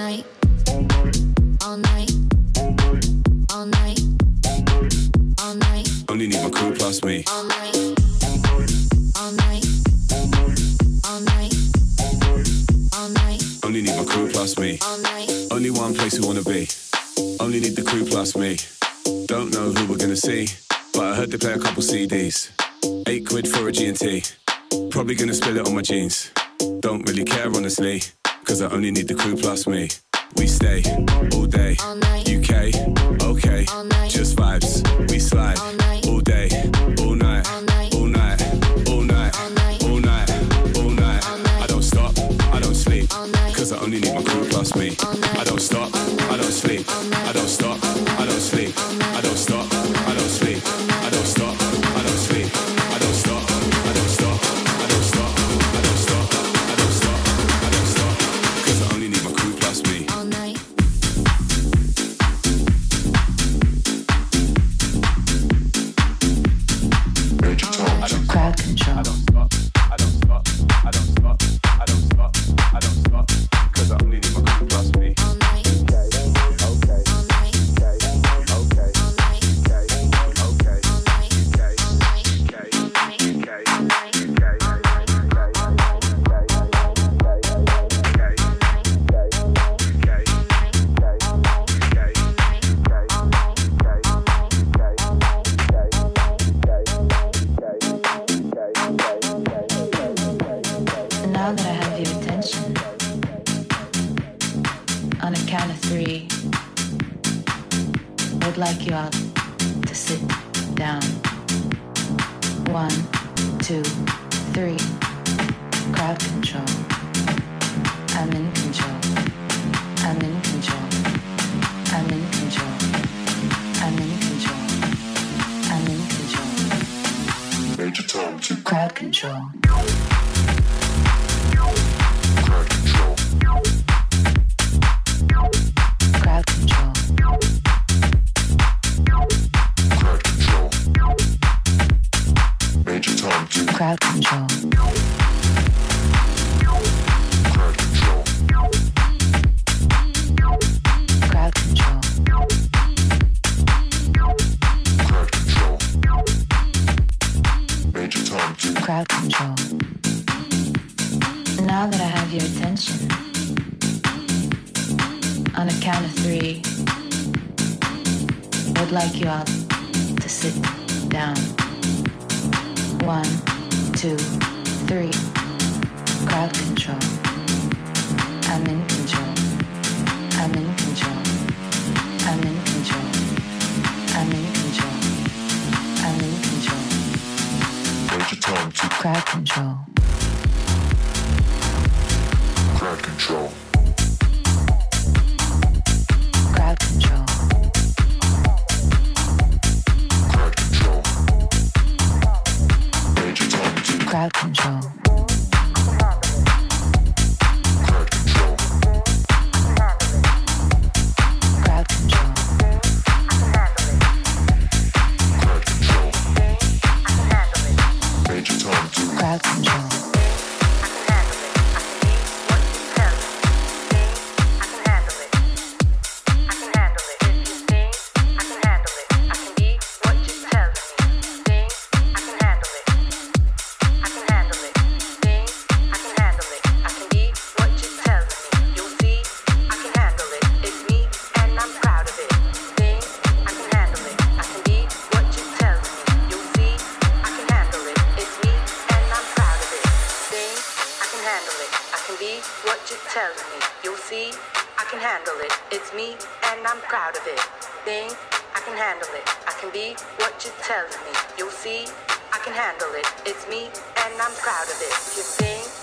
night. me. I don't stop, I don't sleep, I don't stop. handle it. I can be what you're telling me. You'll see, I can handle it. It's me, and I'm proud of it. Thing, I can handle it. I can be what you're telling me. You'll see, I can handle it. It's me, and I'm proud of it. You see.